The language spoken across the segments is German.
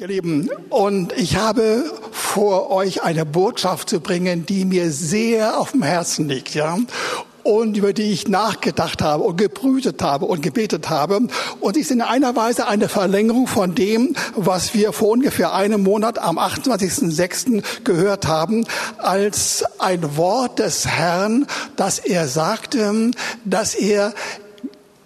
Ihr Lieben, und ich habe vor euch eine Botschaft zu bringen, die mir sehr auf dem Herzen liegt, ja und über die ich nachgedacht habe und gebrütet habe und gebetet habe. Und ist in einer Weise eine Verlängerung von dem, was wir vor ungefähr einem Monat am 28.06. gehört haben, als ein Wort des Herrn, dass er sagte, dass er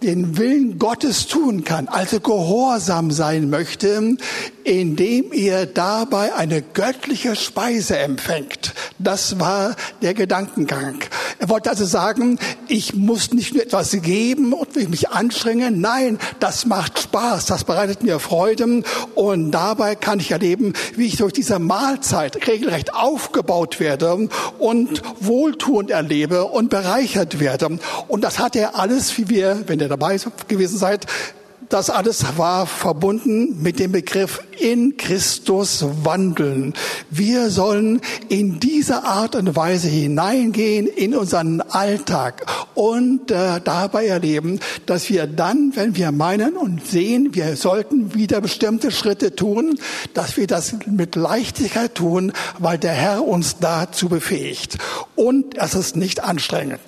den Willen Gottes tun kann, also gehorsam sein möchte, indem er dabei eine göttliche Speise empfängt. Das war der Gedankengang. Er wollte also sagen, ich muss nicht nur etwas geben und mich anstrengen. Nein, das macht Spaß, das bereitet mir Freude und dabei kann ich erleben, wie ich durch diese Mahlzeit regelrecht aufgebaut werde und wohltuend erlebe und bereichert werde. Und das hat er alles, wie wir, wenn ihr dabei gewesen seid, das alles war verbunden mit dem Begriff in Christus wandeln. Wir sollen in diese Art und Weise hineingehen in unseren Alltag und äh, dabei erleben, dass wir dann, wenn wir meinen und sehen, wir sollten wieder bestimmte Schritte tun, dass wir das mit Leichtigkeit tun, weil der Herr uns dazu befähigt. Und es ist nicht anstrengend.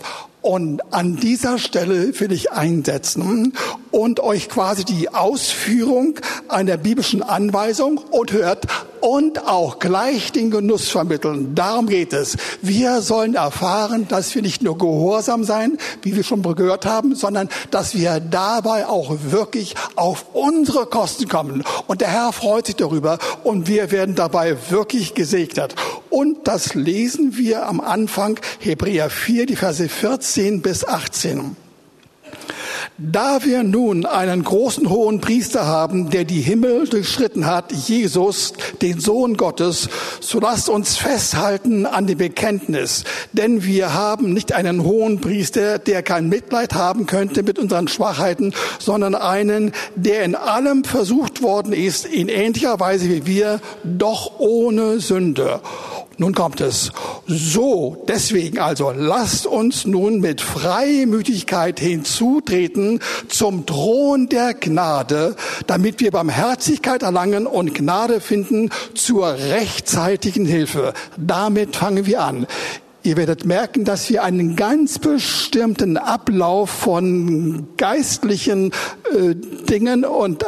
Und an dieser Stelle will ich einsetzen und euch quasi die Ausführung einer biblischen Anweisung und hört und auch gleich den Genuss vermitteln. Darum geht es. Wir sollen erfahren, dass wir nicht nur gehorsam sein, wie wir schon gehört haben, sondern dass wir dabei auch wirklich auf unsere Kosten kommen. Und der Herr freut sich darüber und wir werden dabei wirklich gesegnet. Und das lesen wir am Anfang Hebräer 4, die Verse 14 bis 18. Da wir nun einen großen hohen Priester haben, der die Himmel durchschritten hat, Jesus, den Sohn Gottes, so lasst uns festhalten an dem Bekenntnis. Denn wir haben nicht einen hohen Priester, der kein Mitleid haben könnte mit unseren Schwachheiten, sondern einen, der in allem versucht worden ist, in ähnlicher Weise wie wir, doch ohne Sünde. Nun kommt es. So, deswegen also, lasst uns nun mit Freimütigkeit hinzutreten zum Thron der Gnade, damit wir Barmherzigkeit erlangen und Gnade finden zur rechtzeitigen Hilfe. Damit fangen wir an. Ihr werdet merken, dass wir einen ganz bestimmten Ablauf von geistlichen äh, Dingen und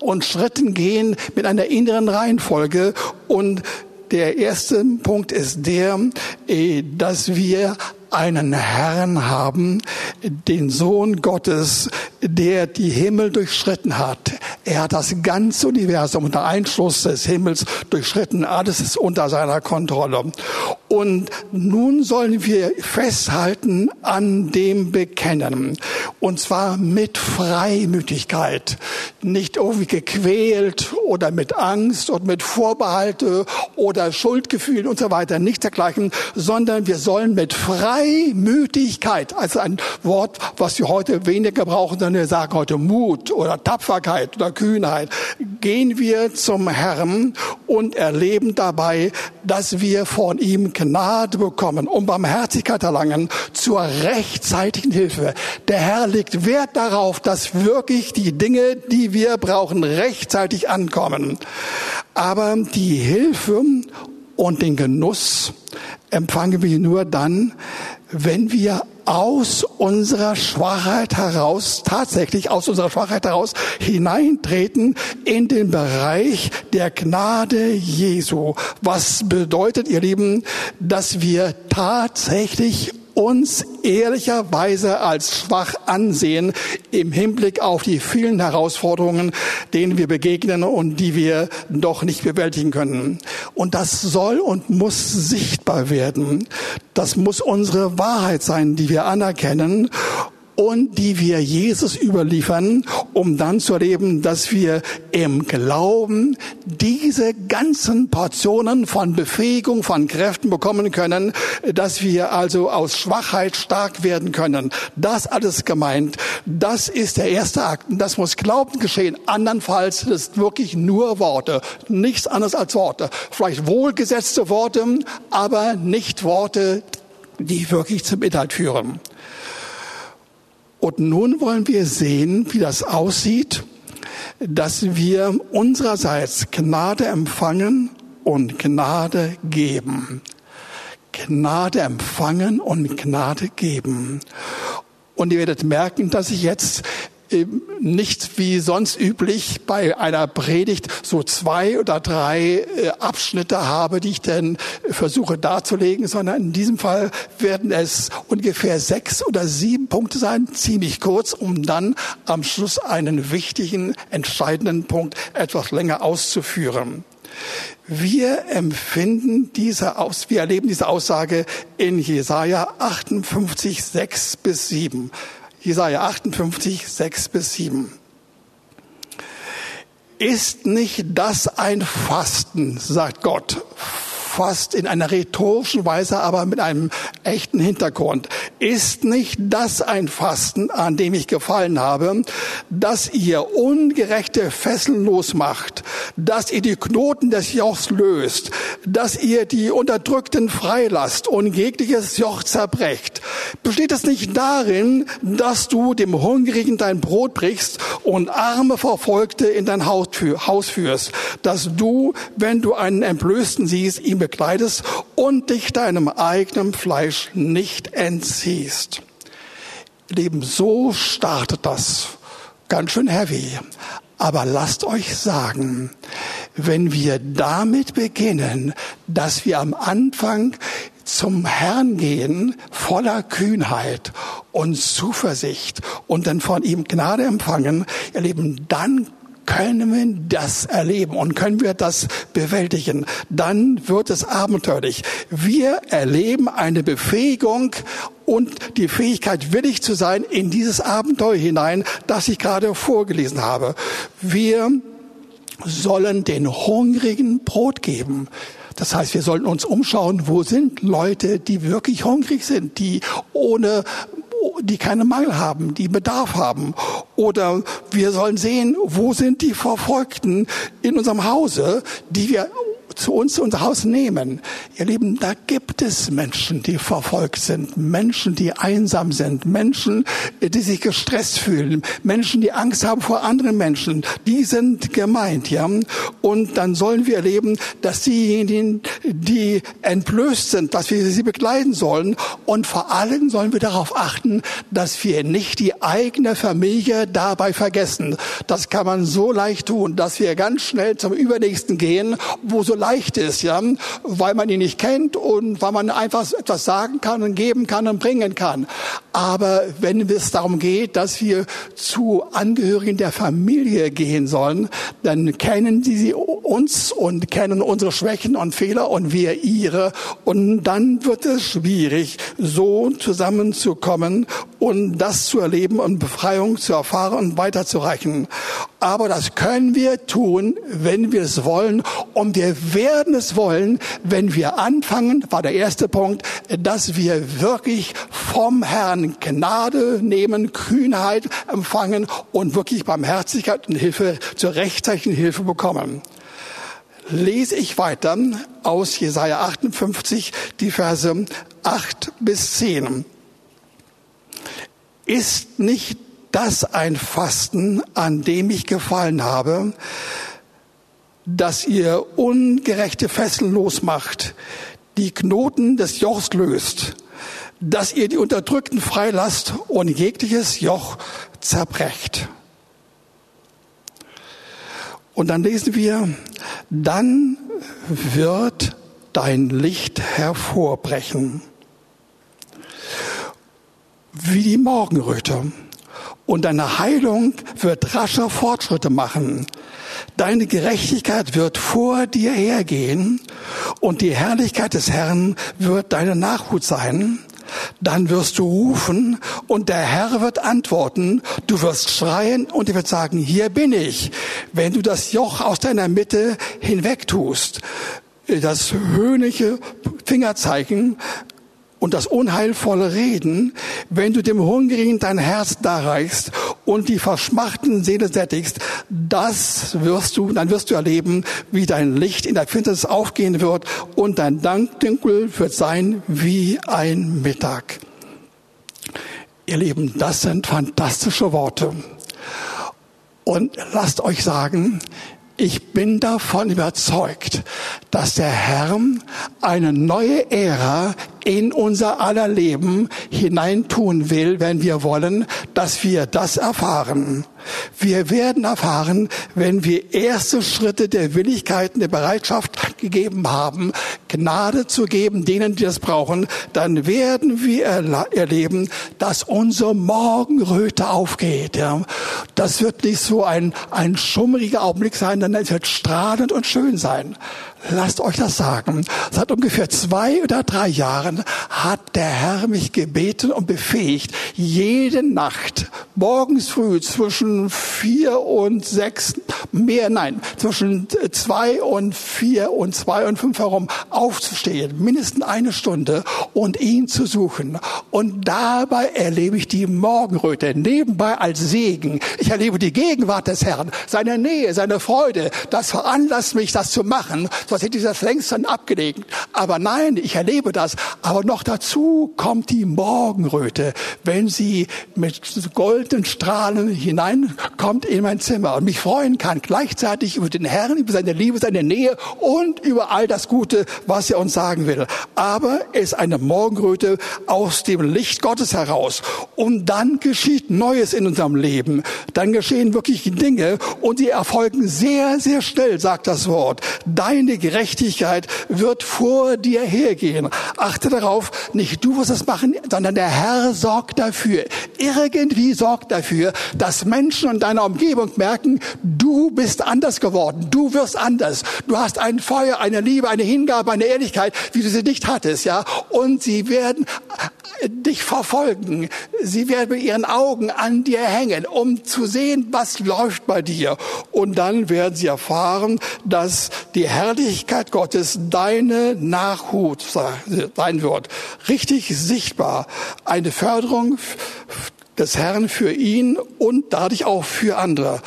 und Schritten gehen mit einer inneren Reihenfolge und der erste Punkt ist der, äh, dass wir einen Herrn haben, den Sohn Gottes, der die Himmel durchschritten hat. Er hat das ganze Universum unter Einschluss des Himmels durchschritten. Alles ist unter seiner Kontrolle. Und nun sollen wir festhalten an dem Bekennen. Und zwar mit Freimütigkeit. Nicht irgendwie gequält oder mit Angst und mit Vorbehalte oder Schuldgefühlen und so weiter. Nicht dergleichen, sondern wir sollen mit Freimütigkeit, also ein Wort, was wir heute weniger brauchen, sondern wir sagen heute Mut oder Tapferkeit oder Kühnheit, gehen wir zum Herrn und erleben dabei, dass wir von ihm Gnade bekommen und Barmherzigkeit erlangen zur rechtzeitigen Hilfe. Der Herr legt Wert darauf, dass wirklich die Dinge, die wir brauchen, rechtzeitig ankommen. Aber die Hilfe und den Genuss empfangen wir nur dann, wenn wir aus unserer Schwachheit heraus, tatsächlich aus unserer Schwachheit heraus hineintreten in den Bereich der Gnade Jesu. Was bedeutet, ihr Lieben, dass wir tatsächlich uns ehrlicherweise als schwach ansehen im Hinblick auf die vielen Herausforderungen, denen wir begegnen und die wir doch nicht bewältigen können. Und das soll und muss sichtbar werden. Das muss unsere Wahrheit sein, die wir anerkennen und die wir Jesus überliefern, um dann zu erleben, dass wir im Glauben diese ganzen Portionen von Befähigung, von Kräften bekommen können, dass wir also aus Schwachheit stark werden können. Das alles gemeint. Das ist der erste Akt. Das muss Glauben geschehen. Andernfalls ist wirklich nur Worte. Nichts anderes als Worte. Vielleicht wohlgesetzte Worte, aber nicht Worte, die wirklich zum Inhalt führen. Und nun wollen wir sehen, wie das aussieht, dass wir unsererseits Gnade empfangen und Gnade geben. Gnade empfangen und Gnade geben. Und ihr werdet merken, dass ich jetzt nicht wie sonst üblich bei einer Predigt so zwei oder drei äh, Abschnitte habe, die ich dann versuche darzulegen, sondern in diesem Fall werden es ungefähr sechs oder sieben Punkte sein, ziemlich kurz, um dann am Schluss einen wichtigen, entscheidenden Punkt etwas länger auszuführen. Wir empfinden diese Aus, wir erleben diese Aussage in Jesaja 58, 6 bis 7. Jesaja 58, 6 bis 7. Ist nicht das ein Fasten, sagt Gott, fast in einer rhetorischen Weise, aber mit einem echten Hintergrund. Ist nicht das ein Fasten, an dem ich gefallen habe, dass ihr ungerechte Fesseln losmacht, dass ihr die Knoten des Jochs löst, dass ihr die Unterdrückten freilasst und jegliches Joch zerbrecht? Besteht es nicht darin, dass du dem Hungrigen dein Brot brichst und arme Verfolgte in dein Haus führst, dass du, wenn du einen Entblößten siehst, ihm bekleidest und dich deinem eigenen Fleisch nicht entziehst. Leben, so startet das. Ganz schön heavy. Aber lasst euch sagen, wenn wir damit beginnen, dass wir am Anfang zum Herrn gehen, voller Kühnheit und Zuversicht und dann von ihm Gnade empfangen, ihr Lieben, dann können wir das erleben und können wir das bewältigen, dann wird es abenteuerlich. Wir erleben eine Befähigung und die Fähigkeit, willig zu sein in dieses Abenteuer hinein, das ich gerade vorgelesen habe. Wir sollen den Hungrigen Brot geben. Das heißt, wir sollten uns umschauen, wo sind Leute, die wirklich hungrig sind, die ohne die keine Mangel haben, die Bedarf haben. Oder wir sollen sehen, wo sind die Verfolgten in unserem Hause, die wir zu uns unser Haus nehmen. Ihr Lieben, da gibt es Menschen, die verfolgt sind, Menschen, die einsam sind, Menschen, die sich gestresst fühlen, Menschen, die Angst haben vor anderen Menschen. Die sind gemeint, ja. Und dann sollen wir erleben, dass diejenigen, die entblößt sind, dass wir sie begleiten sollen. Und vor allem sollen wir darauf achten, dass wir nicht die eigene Familie dabei vergessen. Das kann man so leicht tun, dass wir ganz schnell zum Übernächsten gehen, wo so leicht ist, ja, weil man ihn nicht kennt und weil man einfach etwas sagen kann und geben kann und bringen kann. Aber wenn es darum geht, dass wir zu Angehörigen der Familie gehen sollen, dann kennen sie uns und kennen unsere Schwächen und Fehler und wir ihre. Und dann wird es schwierig, so zusammenzukommen und das zu erleben und Befreiung zu erfahren und weiterzureichen. Aber das können wir tun, wenn wir es wollen. Und wir werden es wollen, wenn wir anfangen, war der erste Punkt, dass wir wirklich vom Herrn Gnade nehmen, Kühnheit empfangen und wirklich Barmherzigkeit und Hilfe zur rechtzeitigen Hilfe bekommen. Lese ich weiter aus Jesaja 58, die Verse 8 bis 10. Ist nicht das ein Fasten, an dem ich gefallen habe, dass ihr ungerechte Fesseln losmacht, die Knoten des Jochs löst, dass ihr die Unterdrückten freilasst und jegliches Joch zerbrecht. Und dann lesen wir, dann wird dein Licht hervorbrechen, wie die Morgenröte und deine Heilung wird rascher Fortschritte machen. Deine Gerechtigkeit wird vor dir hergehen und die Herrlichkeit des Herrn wird deine Nachhut sein. Dann wirst du rufen und der Herr wird antworten. Du wirst schreien und er wird sagen, hier bin ich. Wenn du das Joch aus deiner Mitte hinweg tust, das höhnliche Fingerzeichen und das unheilvolle Reden, wenn du dem Hungrigen dein Herz darreichst und die verschmachten Seele sättigst, das wirst du, dann wirst du erleben, wie dein Licht in der Finsternis aufgehen wird und dein Dankdunkel wird sein wie ein Mittag. Ihr Lieben, das sind fantastische Worte. Und lasst euch sagen, ich bin davon überzeugt, dass der Herr eine neue Ära in unser aller Leben hineintun will, wenn wir wollen, dass wir das erfahren. Wir werden erfahren, wenn wir erste Schritte der Willigkeit, der Bereitschaft gegeben haben, Gnade zu geben denen, die das brauchen, dann werden wir erleben, dass unsere Morgenröte aufgeht. Ja. Das wird nicht so ein, ein schummriger Augenblick sein, sondern es wird strahlend und schön sein. Lasst euch das sagen. Seit ungefähr zwei oder drei Jahren hat der Herr mich gebeten und befähigt, jede Nacht morgens früh zwischen vier und sechs, mehr, nein, zwischen zwei und vier und zwei und fünf herum aufzustehen, mindestens eine Stunde und ihn zu suchen. Und dabei erlebe ich die Morgenröte nebenbei als Segen. Ich erlebe die Gegenwart des Herrn, seine Nähe, seine Freude. Das veranlasst mich, das zu machen sonst hätte ich das längst dann abgelegt. Aber nein, ich erlebe das. Aber noch dazu kommt die Morgenröte, wenn sie mit goldenen Strahlen hineinkommt in mein Zimmer und mich freuen kann, gleichzeitig über den Herrn, über seine Liebe, seine Nähe und über all das Gute, was er uns sagen will. Aber es ist eine Morgenröte aus dem Licht Gottes heraus. Und dann geschieht Neues in unserem Leben. Dann geschehen wirklich Dinge und sie erfolgen sehr, sehr schnell, sagt das Wort. Deine Gerechtigkeit wird vor dir hergehen. Achte darauf, nicht du wirst es machen, sondern der Herr sorgt dafür. Irgendwie sorgt dafür, dass Menschen in deiner Umgebung merken, du bist anders geworden. Du wirst anders. Du hast ein Feuer, eine Liebe, eine Hingabe, eine Ehrlichkeit, wie du sie nicht hattest, ja. Und sie werden dich verfolgen. Sie werden mit ihren Augen an dir hängen, um zu sehen, was läuft bei dir. Und dann werden sie erfahren, dass die Herrlichkeit Gottes deine Nachhut sein wird. Richtig sichtbar. Eine Förderung des Herrn für ihn und dadurch auch für andere.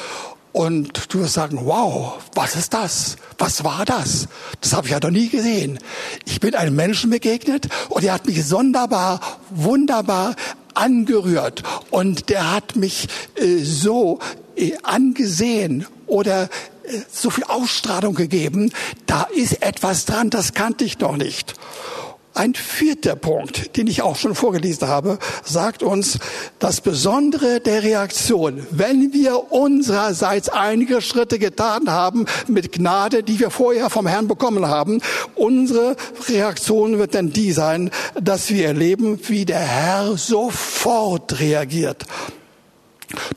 Und du wirst sagen, wow, was ist das? Was war das? Das habe ich ja noch nie gesehen. Ich bin einem Menschen begegnet und er hat mich sonderbar, wunderbar angerührt. Und der hat mich äh, so äh, angesehen oder äh, so viel Ausstrahlung gegeben. Da ist etwas dran, das kannte ich noch nicht. Ein vierter Punkt, den ich auch schon vorgelesen habe, sagt uns, das Besondere der Reaktion, wenn wir unsererseits einige Schritte getan haben mit Gnade, die wir vorher vom Herrn bekommen haben, unsere Reaktion wird dann die sein, dass wir erleben, wie der Herr sofort reagiert.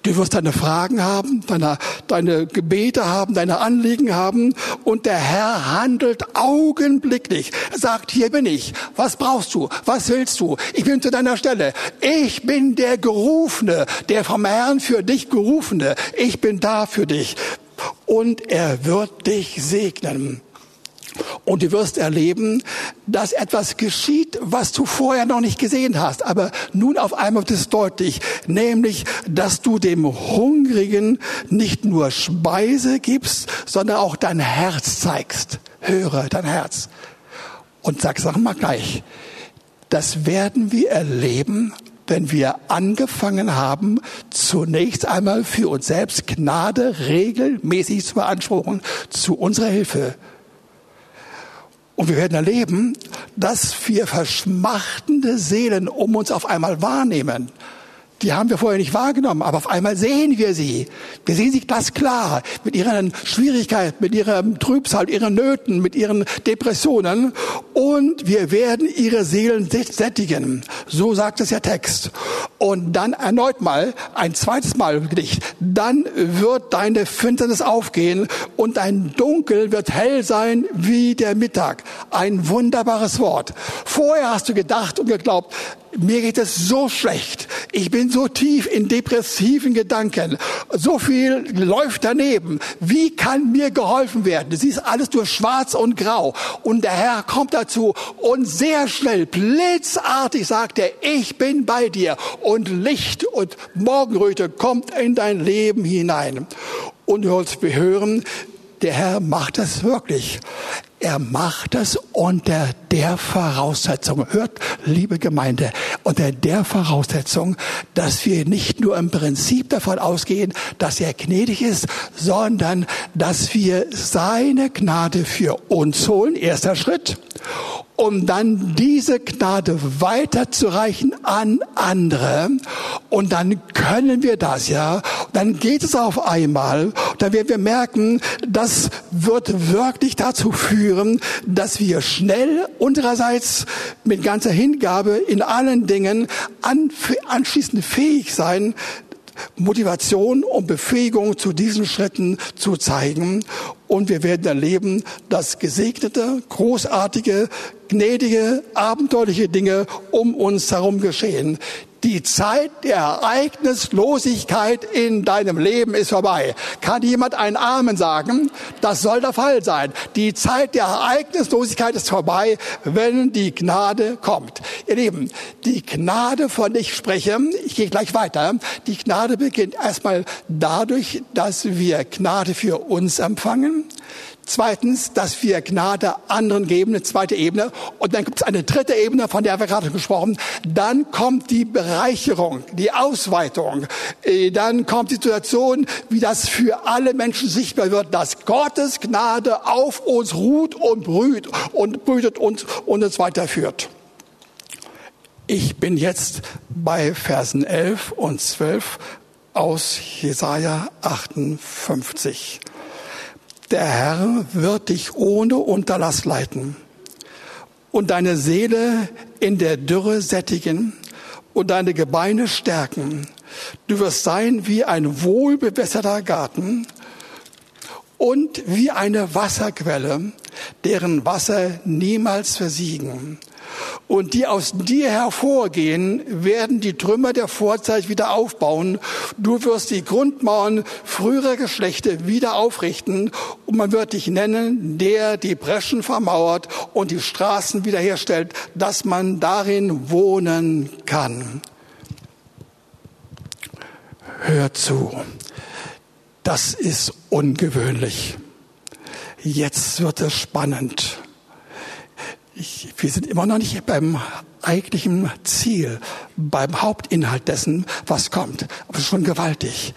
Du wirst deine Fragen haben, deine, deine Gebete haben, deine Anliegen haben und der Herr handelt augenblicklich. Er sagt, hier bin ich. Was brauchst du? Was willst du? Ich bin zu deiner Stelle. Ich bin der Gerufene, der vom Herrn für dich Gerufene. Ich bin da für dich. Und er wird dich segnen. Und du wirst erleben, dass etwas geschieht, was du vorher noch nicht gesehen hast. Aber nun auf einmal wird es deutlich, nämlich, dass du dem Hungrigen nicht nur Speise gibst, sondern auch dein Herz zeigst. Höre dein Herz. Und sag, sag mal gleich, das werden wir erleben, wenn wir angefangen haben, zunächst einmal für uns selbst Gnade regelmäßig zu beanspruchen, zu unserer Hilfe. Und wir werden erleben, dass wir verschmachtende Seelen um uns auf einmal wahrnehmen. Die haben wir vorher nicht wahrgenommen, aber auf einmal sehen wir sie. Wir sehen sie ganz klar mit ihren Schwierigkeiten, mit ihrem Trübsal, ihren Nöten, mit ihren Depressionen und wir werden ihre Seelen sättigen. So sagt es der Text. Und dann erneut mal, ein zweites Mal Gedicht. Dann wird deine Finsternis aufgehen und dein Dunkel wird hell sein wie der Mittag. Ein wunderbares Wort. Vorher hast du gedacht und geglaubt, mir geht es so schlecht. Ich bin so tief in depressiven Gedanken. So viel läuft daneben. Wie kann mir geholfen werden? Du siehst alles durch schwarz und grau. Und der Herr kommt dazu und sehr schnell, blitzartig sagt er, ich bin bei dir. Und Licht und Morgenröte kommt in dein Leben hinein. Und wir hören, der Herr macht es wirklich. Er macht es unter der Voraussetzung, hört, liebe Gemeinde, unter der Voraussetzung, dass wir nicht nur im Prinzip davon ausgehen, dass er gnädig ist, sondern dass wir seine Gnade für uns holen, erster Schritt, um dann diese Gnade weiterzureichen an andere. Und dann können wir das, ja. Dann geht es auf einmal. Dann werden wir merken, das wird wirklich dazu führen, dass wir schnell unsererseits mit ganzer Hingabe in allen Dingen anschließend fähig sein, Motivation und Befähigung zu diesen Schritten zu zeigen. Und wir werden erleben, dass gesegnete, großartige, gnädige, abenteuerliche Dinge um uns herum geschehen. Die Zeit der Ereignislosigkeit in deinem Leben ist vorbei. Kann jemand ein Amen sagen? Das soll der Fall sein. Die Zeit der Ereignislosigkeit ist vorbei, wenn die Gnade kommt. Ihr Lieben, die Gnade, von der ich spreche, ich gehe gleich weiter, die Gnade beginnt erstmal dadurch, dass wir Gnade für uns empfangen. Zweitens, dass wir Gnade anderen geben, eine zweite Ebene. Und dann gibt es eine dritte Ebene, von der wir gerade gesprochen. Dann kommt die Bereicherung, die Ausweitung. Äh, dann kommt die Situation, wie das für alle Menschen sichtbar wird, dass Gottes Gnade auf uns ruht und brüht und brütet uns und uns weiterführt. Ich bin jetzt bei Versen 11 und 12 aus Jesaja 58. Der Herr wird dich ohne Unterlass leiten und deine Seele in der Dürre sättigen und deine Gebeine stärken. Du wirst sein wie ein wohlbewässerter Garten und wie eine Wasserquelle, deren Wasser niemals versiegen und die aus dir hervorgehen, werden die Trümmer der Vorzeit wieder aufbauen. Du wirst die Grundmauern früherer Geschlechter wieder aufrichten und man wird dich nennen, der die Breschen vermauert und die Straßen wiederherstellt, dass man darin wohnen kann. Hör zu, das ist ungewöhnlich. Jetzt wird es spannend. Ich, wir sind immer noch nicht beim eigentlichen Ziel, beim Hauptinhalt dessen, was kommt. Aber schon gewaltig.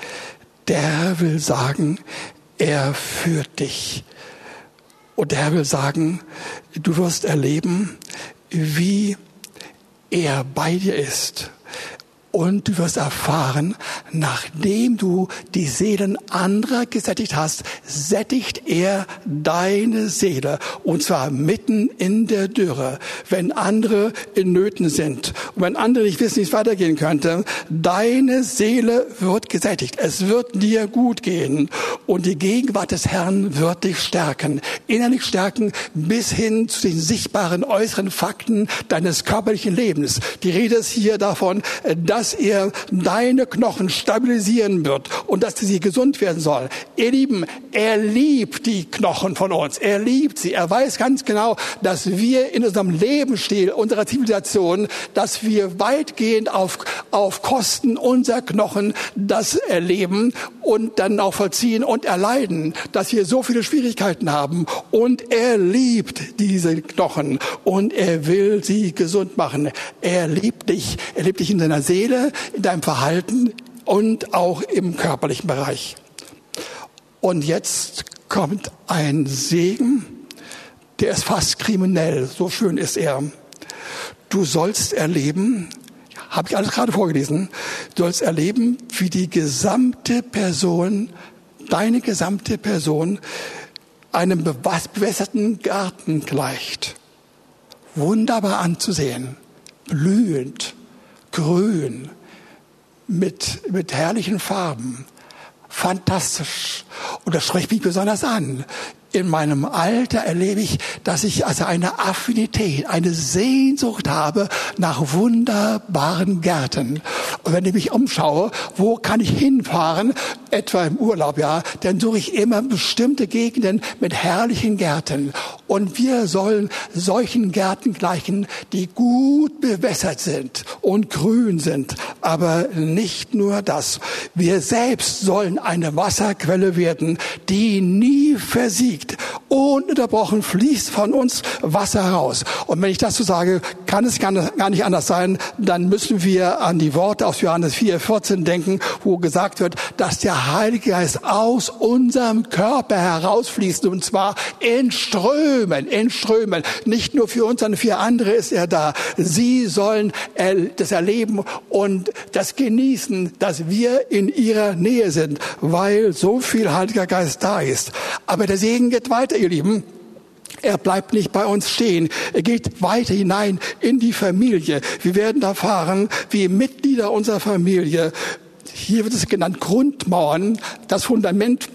Der Herr will sagen, er führt dich. Und der Herr will sagen, du wirst erleben, wie er bei dir ist und du wirst erfahren, nachdem du die Seelen anderer gesättigt hast, sättigt er deine Seele. Und zwar mitten in der Dürre, wenn andere in Nöten sind. Und wenn andere nicht wissen, wie es weitergehen könnte, deine Seele wird gesättigt. Es wird dir gut gehen. Und die Gegenwart des Herrn wird dich stärken. Innerlich stärken bis hin zu den sichtbaren äußeren Fakten deines körperlichen Lebens. Die Rede ist hier davon, dass dass er deine Knochen stabilisieren wird und dass sie gesund werden soll. Ihr Lieben, er liebt die Knochen von uns. Er liebt sie. Er weiß ganz genau, dass wir in unserem Lebensstil, unserer Zivilisation, dass wir weitgehend auf, auf Kosten unserer Knochen das erleben und dann auch vollziehen und erleiden, dass wir so viele Schwierigkeiten haben. Und er liebt diese Knochen und er will sie gesund machen. Er liebt dich. Er liebt dich in deiner Seele Seele, in deinem Verhalten und auch im körperlichen Bereich. Und jetzt kommt ein Segen, der ist fast kriminell, so schön ist er. Du sollst erleben, habe ich alles gerade vorgelesen, du sollst erleben, wie die gesamte Person, deine gesamte Person einem bewässerten Garten gleicht. Wunderbar anzusehen, blühend, grün, mit, mit herrlichen Farben. Fantastisch. Und das spricht mich besonders an in meinem Alter erlebe ich, dass ich also eine Affinität, eine Sehnsucht habe nach wunderbaren Gärten. Und wenn ich mich umschaue, wo kann ich hinfahren, etwa im Urlaub, ja, dann suche ich immer bestimmte Gegenden mit herrlichen Gärten. Und wir sollen solchen Gärten gleichen, die gut bewässert sind und grün sind. Aber nicht nur das. Wir selbst sollen eine Wasserquelle werden, die nie versiegt liegt ununterbrochen fließt von uns Wasser heraus. Und wenn ich das so sage, kann es gar nicht anders sein, dann müssen wir an die Worte aus Johannes 4, 14 denken, wo gesagt wird, dass der Heilige Geist aus unserem Körper herausfließt und zwar in Strömen, in Strömen. Nicht nur für uns, sondern für andere ist er da. Sie sollen das erleben und das genießen, dass wir in ihrer Nähe sind, weil so viel Heiliger Geist da ist. Aber der Segen geht weiter, ihr Lieben. Er bleibt nicht bei uns stehen. Er geht weiter hinein in die Familie. Wir werden erfahren, wie Mitglieder unserer Familie, hier wird es genannt Grundmauern, das Fundament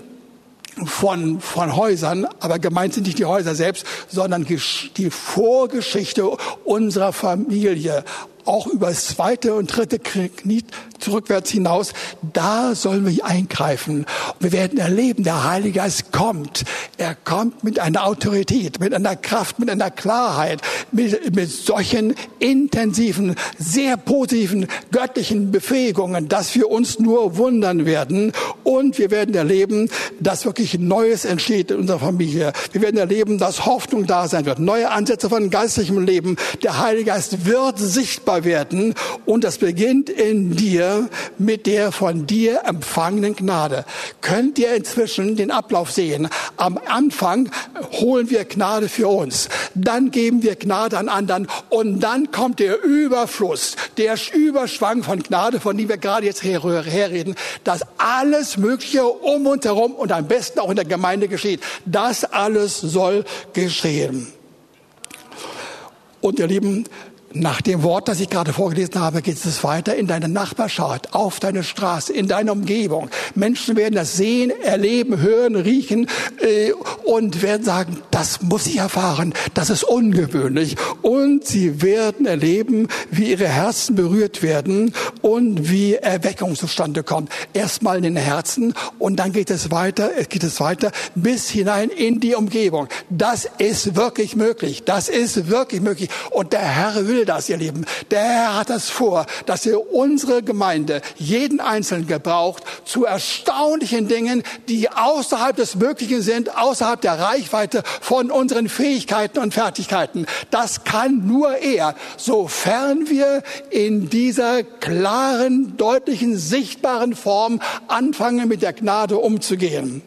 von, von Häusern, aber gemeint sind nicht die Häuser selbst, sondern die Vorgeschichte unserer Familie auch über das zweite und dritte Knie zurückwärts hinaus, da sollen wir eingreifen. wir werden erleben, der Heilige Geist kommt. Er kommt mit einer Autorität, mit einer Kraft, mit einer Klarheit, mit, mit solchen intensiven, sehr positiven göttlichen Befähigungen, dass wir uns nur wundern werden. Und wir werden erleben, dass wirklich Neues entsteht in unserer Familie. Wir werden erleben, dass Hoffnung da sein wird, neue Ansätze von geistlichem Leben. Der Heilige Geist wird sichtbar sichtbar werden und das beginnt in dir mit der von dir empfangenen Gnade. Könnt ihr inzwischen den Ablauf sehen? Am Anfang holen wir Gnade für uns, dann geben wir Gnade an anderen und dann kommt der Überfluss, der Überschwang von Gnade, von dem wir gerade jetzt herreden, dass alles Mögliche um uns herum und am besten auch in der Gemeinde geschieht. Das alles soll geschehen. Und ihr Lieben, nach dem Wort, das ich gerade vorgelesen habe, geht es weiter in deine Nachbarschaft, auf deine Straße, in deine Umgebung. Menschen werden das sehen, erleben, hören, riechen äh, und werden sagen, das muss ich erfahren, das ist ungewöhnlich. Und sie werden erleben, wie ihre Herzen berührt werden und wie Erweckung zustande kommt. Erstmal in den Herzen und dann geht es weiter, es geht es weiter bis hinein in die Umgebung. Das ist wirklich möglich. Das ist wirklich möglich. Und der Herr will das, ihr Lieben. Der Herr hat das vor, dass er unsere Gemeinde, jeden Einzelnen gebraucht, zu erstaunlichen Dingen, die außerhalb des Möglichen sind, außerhalb der Reichweite von unseren Fähigkeiten und Fertigkeiten. Das kann nur er, sofern wir in dieser klaren, deutlichen, sichtbaren Form anfangen, mit der Gnade umzugehen.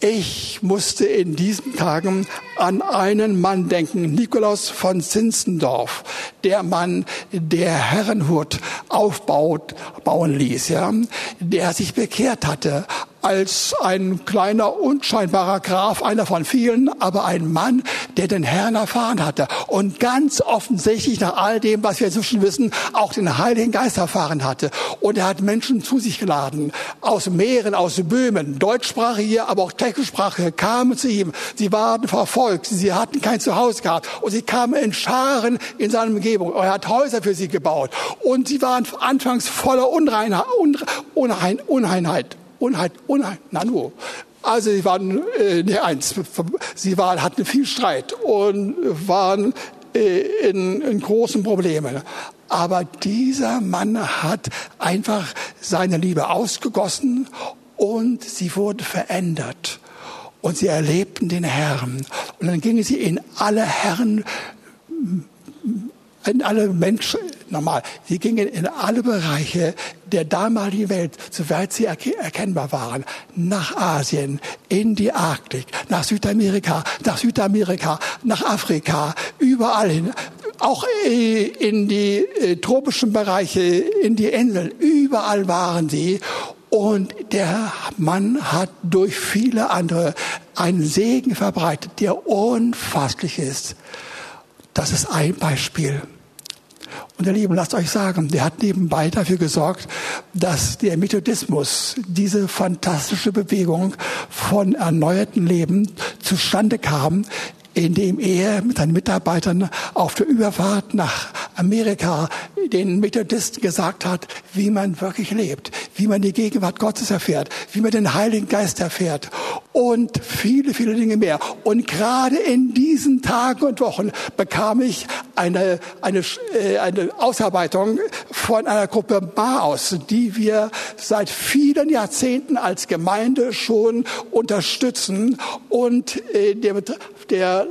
Ich musste in diesen Tagen an einen Mann denken, Nikolaus von Zinzendorf, der Mann, der Herrenhut aufbaut, bauen ließ, ja, der sich bekehrt hatte als ein kleiner, unscheinbarer Graf, einer von vielen, aber ein Mann, der den Herrn erfahren hatte und ganz offensichtlich nach all dem, was wir inzwischen wissen, auch den Heiligen Geist erfahren hatte. Und er hat Menschen zu sich geladen, aus Meeren, aus Böhmen, deutschsprachige, aber auch tschechosprachige, kamen zu ihm. Sie waren verfolgt, sie hatten kein Zuhause gehabt und sie kamen in Scharen in seine Umgebung. Er hat Häuser für sie gebaut und sie waren anfangs voller Unreinheit. Unrein, Unreinheit. Unheit, Unheit, Nanu. Also sie waren äh, ne, eins, sie waren, hatten viel Streit und waren äh, in, in großen Problemen. Aber dieser Mann hat einfach seine Liebe ausgegossen und sie wurden verändert. Und sie erlebten den Herrn. Und dann gingen sie in alle Herren in alle Menschen, normal, sie gingen in alle Bereiche der damaligen Welt, soweit sie erkennbar waren, nach Asien, in die Arktik, nach Südamerika, nach Südamerika, nach Afrika, überall hin, auch äh, in die äh, tropischen Bereiche, in die Inseln, überall waren sie und der Mann hat durch viele andere einen Segen verbreitet, der unfasslich ist. Das ist ein Beispiel. Und ihr Lieben, lasst euch sagen, der hat nebenbei dafür gesorgt, dass der Methodismus, diese fantastische Bewegung von erneuerten Leben zustande kam, indem er mit seinen Mitarbeitern auf der Überfahrt nach Amerika den Methodisten gesagt hat, wie man wirklich lebt, wie man die Gegenwart Gottes erfährt, wie man den Heiligen Geist erfährt und viele, viele Dinge mehr. Und gerade in diesen Tagen und Wochen bekam ich eine, eine, äh, eine Ausarbeitung von einer Gruppe Maus, die wir seit vielen Jahrzehnten als Gemeinde schon unterstützen. Und äh, der, der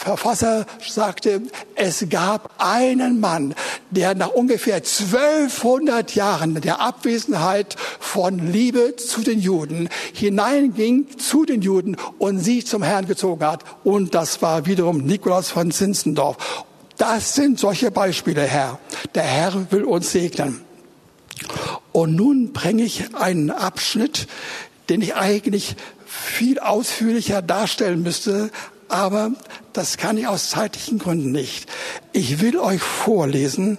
Verfasser sagte, es gab einen Mann, der nach ungefähr 1200 Jahren der Abwesenheit von Liebe zu den Juden hineinging zu den Juden und sie zum Herrn gezogen hat. Und das war wiederum Nikolaus von Zinzendorf. Das sind solche Beispiele, Herr. Der Herr will uns segnen. Und nun bringe ich einen Abschnitt, den ich eigentlich viel ausführlicher darstellen müsste, aber das kann ich aus zeitlichen Gründen nicht. Ich will euch vorlesen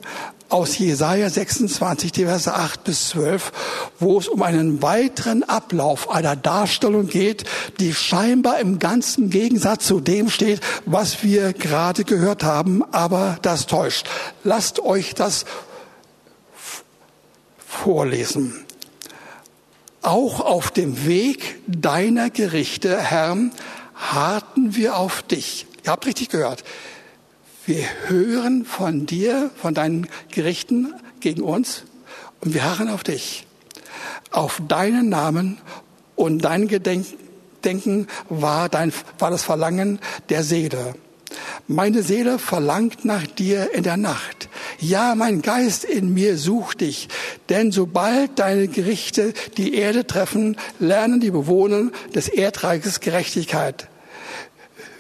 aus Jesaja 26, die Verse 8 bis 12, wo es um einen weiteren Ablauf einer Darstellung geht, die scheinbar im ganzen Gegensatz zu dem steht, was wir gerade gehört haben, aber das täuscht. Lasst euch das vorlesen. Auch auf dem Weg deiner Gerichte, Herr, harten wir auf dich. Ihr habt richtig gehört. Wir hören von dir, von deinen Gerichten gegen uns und wir harren auf dich. Auf deinen Namen und dein Gedenken war, dein, war das Verlangen der Seele. Meine Seele verlangt nach dir in der Nacht. Ja, mein Geist in mir sucht dich. Denn sobald deine Gerichte die Erde treffen, lernen die Bewohner des Erdreiches Gerechtigkeit.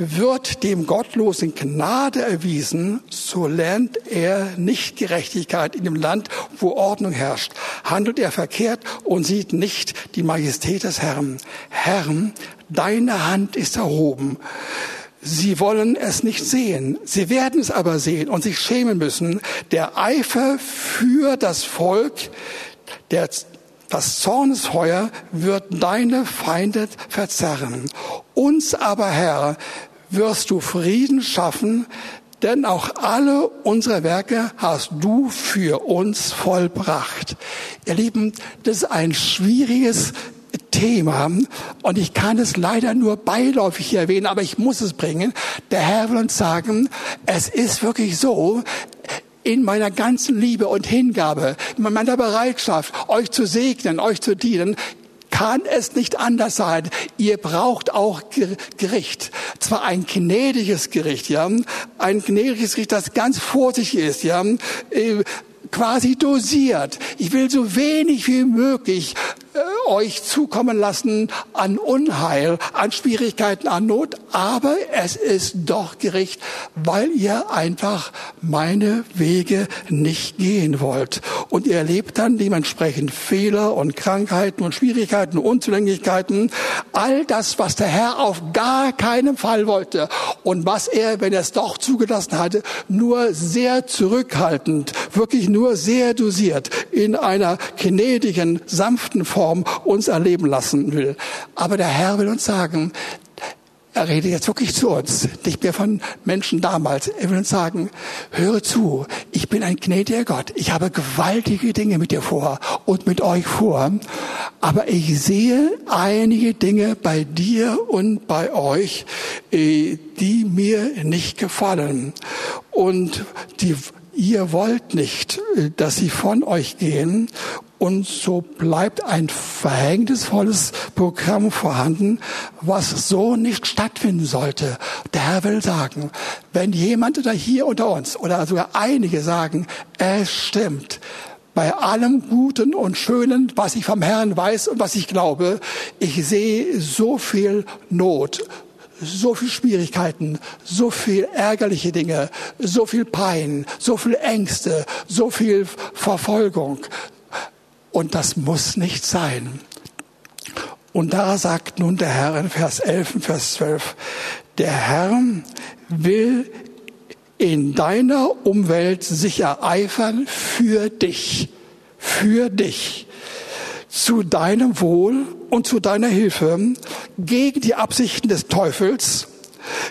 Wird dem Gottlosen Gnade erwiesen, so lernt er nicht Gerechtigkeit in dem Land, wo Ordnung herrscht. Handelt er verkehrt und sieht nicht die Majestät des Herrn. Herrn, deine Hand ist erhoben. Sie wollen es nicht sehen. Sie werden es aber sehen und sich schämen müssen. Der Eifer für das Volk, der das Zornesfeuer wird deine Feinde verzerren. Uns aber, Herr, wirst du Frieden schaffen, denn auch alle unsere Werke hast du für uns vollbracht. Ihr Lieben, das ist ein schwieriges Thema und ich kann es leider nur beiläufig erwähnen, aber ich muss es bringen. Der Herr will uns sagen, es ist wirklich so, in meiner ganzen Liebe und Hingabe, in meiner Bereitschaft, euch zu segnen, euch zu dienen, kann es nicht anders sein. Ihr braucht auch Gericht. Zwar ein gnädiges Gericht, ja, ein gnädiges Gericht, das ganz vorsichtig ist, ja, äh, quasi dosiert. Ich will so wenig wie möglich äh, euch zukommen lassen an Unheil, an Schwierigkeiten, an Not, aber es ist doch Gericht, weil ihr einfach meine Wege nicht gehen wollt. Und ihr erlebt dann dementsprechend Fehler und Krankheiten und Schwierigkeiten, Unzulänglichkeiten, all das, was der Herr auf gar keinen Fall wollte. Und was er, wenn er es doch zugelassen hatte, nur sehr zurückhaltend, wirklich nur sehr dosiert in einer gnädigen, sanften Form Form uns erleben lassen will. Aber der Herr will uns sagen, er redet jetzt wirklich zu uns, nicht mehr von Menschen damals. Er will uns sagen, höre zu, ich bin ein gnädiger Gott. Ich habe gewaltige Dinge mit dir vor und mit euch vor. Aber ich sehe einige Dinge bei dir und bei euch, äh, die mir nicht gefallen. Und die, ihr wollt nicht, äh, dass sie von euch gehen und so bleibt ein verhängnisvolles Programm vorhanden, was so nicht stattfinden sollte. Der Herr will sagen, wenn jemand da hier unter uns oder sogar einige sagen, es stimmt, bei allem Guten und Schönen, was ich vom Herrn weiß und was ich glaube, ich sehe so viel Not, so viel Schwierigkeiten, so viel ärgerliche Dinge, so viel Pein, so viel Ängste, so viel Verfolgung, und das muss nicht sein. Und da sagt nun der Herr in Vers 11 und Vers 12, der Herr will in deiner Umwelt sich ereifern für dich, für dich, zu deinem Wohl und zu deiner Hilfe gegen die Absichten des Teufels,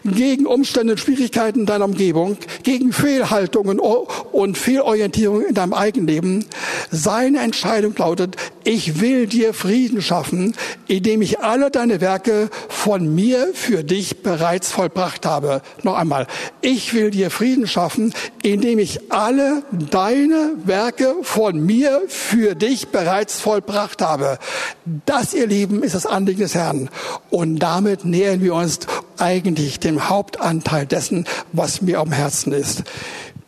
gegen Umstände und Schwierigkeiten deiner Umgebung, gegen Fehlhaltungen und Fehlorientierung in deinem Eigenleben. Seine Entscheidung lautet, ich will dir Frieden schaffen, indem ich alle deine Werke von mir für dich bereits vollbracht habe. Noch einmal, ich will dir Frieden schaffen, indem ich alle deine Werke von mir für dich bereits vollbracht habe. Das, ihr Lieben, ist das Anliegen des Herrn. Und damit nähern wir uns eigentlich dem Hauptanteil dessen, was mir am Herzen ist.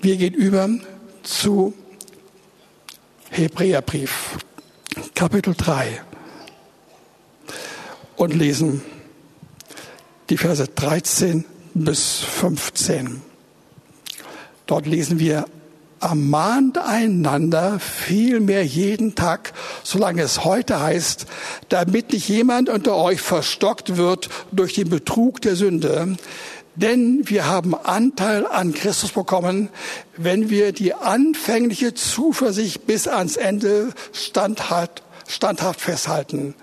Wir gehen über zu Hebräerbrief, Kapitel 3 und lesen die Verse 13 bis 15. Dort lesen wir, ermahnt einander vielmehr jeden Tag, solange es heute heißt, damit nicht jemand unter euch verstockt wird durch den Betrug der Sünde. Denn wir haben Anteil an Christus bekommen, wenn wir die anfängliche Zuversicht bis ans Ende standhaft, standhaft festhalten.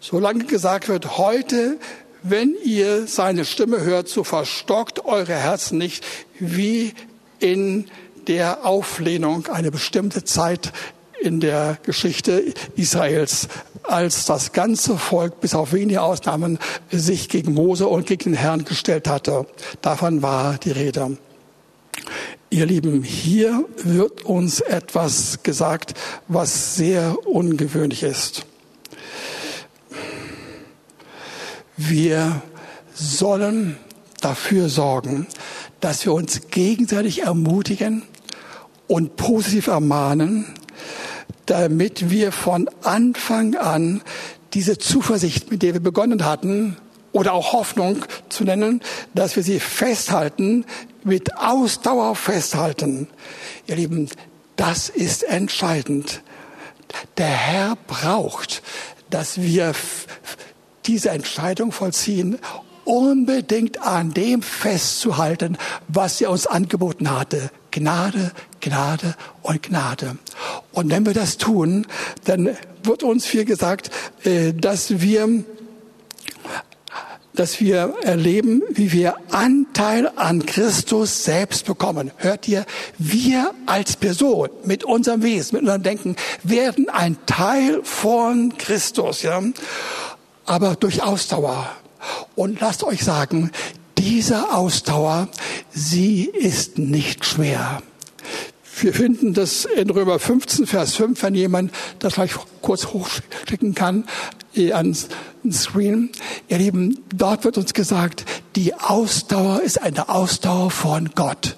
Solange gesagt wird, heute, wenn ihr seine Stimme hört, so verstockt eure Herzen nicht wie in der Auflehnung eine bestimmte Zeit in der Geschichte Israels, als das ganze Volk bis auf wenige Ausnahmen sich gegen Mose und gegen den Herrn gestellt hatte. Davon war die Rede. Ihr Lieben, hier wird uns etwas gesagt, was sehr ungewöhnlich ist. Wir sollen dafür sorgen, dass wir uns gegenseitig ermutigen und positiv ermahnen, damit wir von Anfang an diese Zuversicht, mit der wir begonnen hatten, oder auch Hoffnung zu nennen, dass wir sie festhalten, mit Ausdauer festhalten. Ihr Lieben, das ist entscheidend. Der Herr braucht, dass wir diese Entscheidung vollziehen, unbedingt an dem festzuhalten, was er uns angeboten hatte. Gnade, Gnade und Gnade. Und wenn wir das tun, dann wird uns wie gesagt, äh, dass wir dass wir erleben, wie wir Anteil an Christus selbst bekommen. Hört ihr, wir als Person mit unserem Wesen, mit unserem Denken werden ein Teil von Christus, ja. Aber durch Ausdauer. Und lasst euch sagen, diese Ausdauer, sie ist nicht schwer. Wir finden das in Römer 15, Vers 5, wenn jemand das vielleicht kurz hochschicken kann eh, ans Screen. Ihr Lieben, dort wird uns gesagt, die Ausdauer ist eine Ausdauer von Gott.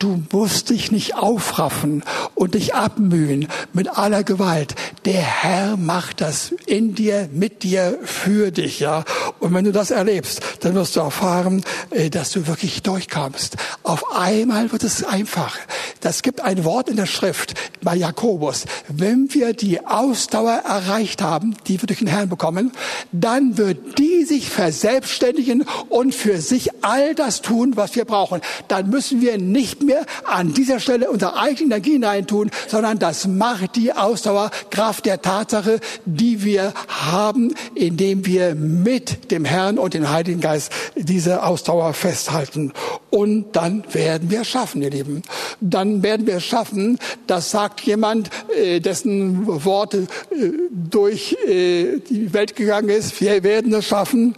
Du musst dich nicht aufraffen und dich abmühen mit aller Gewalt. Der Herr macht das in dir, mit dir, für dich, ja. Und wenn du das erlebst, dann wirst du erfahren, äh, dass du wirklich durchkommst. Auf einmal wird es einfach. Das gibt ein Wort in der Schrift bei Jakobus. Wenn wir die Ausdauer erreicht haben, die wir durch den Herrn bekommen, dann wird die sich verselbstständigen und für sich all das tun, was wir brauchen. Dann müssen wir nicht mehr an dieser Stelle unsere eigene Energie hineintun, sondern das macht die Ausdauer Kraft der Tatsache, die wir haben, indem wir mit dem Herrn und dem Heiligen Geist diese Ausdauer festhalten. Und dann werden wir schaffen, ihr Lieben. Dann werden wir schaffen, das sagt jemand, äh, dessen Worte äh, durch äh, die Welt gegangen ist. Wir werden es schaffen.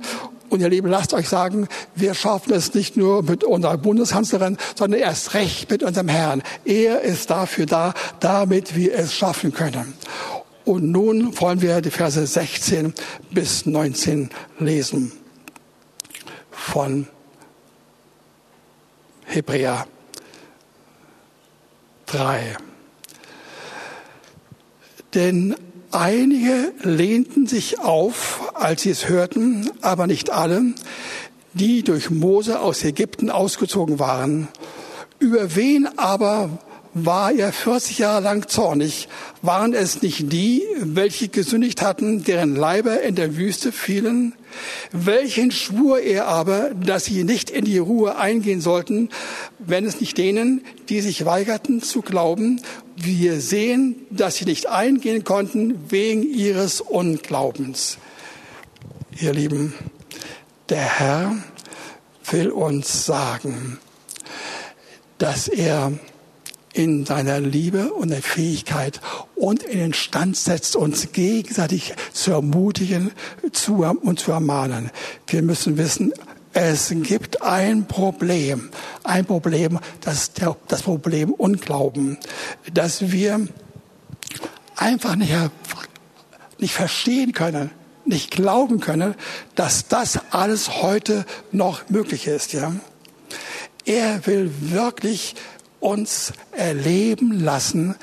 Und ihr Lieben, lasst euch sagen, wir schaffen es nicht nur mit unserer Bundeskanzlerin, sondern erst recht mit unserem Herrn. Er ist dafür da, damit wir es schaffen können. Und nun wollen wir die Verse 16 bis 19 lesen von Hebräer 3. Denn Einige lehnten sich auf, als sie es hörten, aber nicht alle, die durch Mose aus Ägypten ausgezogen waren. Über wen aber war er 40 Jahre lang zornig? Waren es nicht die, welche gesündigt hatten, deren Leiber in der Wüste fielen? Welchen schwur er aber, dass sie nicht in die Ruhe eingehen sollten, wenn es nicht denen, die sich weigerten zu glauben, wir sehen, dass sie nicht eingehen konnten wegen ihres Unglaubens. Ihr Lieben, der Herr will uns sagen, dass er in seiner Liebe und der Fähigkeit und in den Stand setzt, uns gegenseitig zu ermutigen zu, und zu ermahnen. Wir müssen wissen, es gibt ein Problem, ein Problem, das ist der, das Problem Unglauben, dass wir einfach nicht, nicht verstehen können, nicht glauben können, dass das alles heute noch möglich ist. Ja? Er will wirklich uns erleben lassen,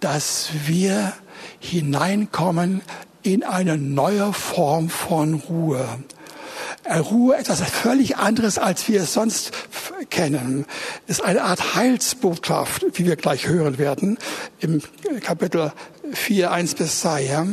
dass wir hineinkommen in eine neue Form von Ruhe. Ruhe etwas völlig anderes, als wir es sonst kennen. Ist eine Art Heilsbotschaft, wie wir gleich hören werden im Kapitel 4, 1 bis 2. Ja.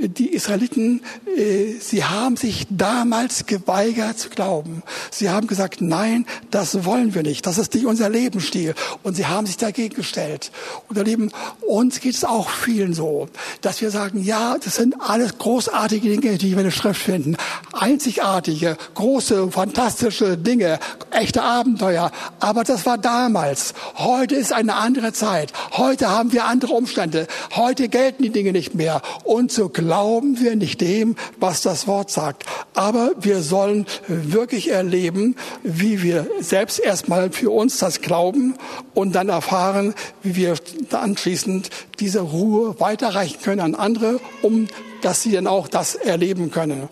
Die Israeliten, äh, sie haben sich damals geweigert zu glauben. Sie haben gesagt, nein, das wollen wir nicht. Das ist nicht unser Lebensstil. Und sie haben sich dagegen gestellt. Und ihr Lieben, uns geht es auch vielen so, dass wir sagen, ja, das sind alles großartige Dinge, die wir in der Schrift finden. Einzigartige, große, fantastische Dinge, echte Abenteuer. Aber das war damals. Heute ist eine andere Zeit. Heute haben wir andere Umstände. Heute gelten die Dinge nicht mehr. Und so glauben wir nicht dem, was das Wort sagt. Aber wir sollen wirklich erleben, wie wir selbst erstmal für uns das glauben und dann erfahren, wie wir anschließend diese Ruhe weiterreichen können an andere, um dass sie dann auch das erleben können.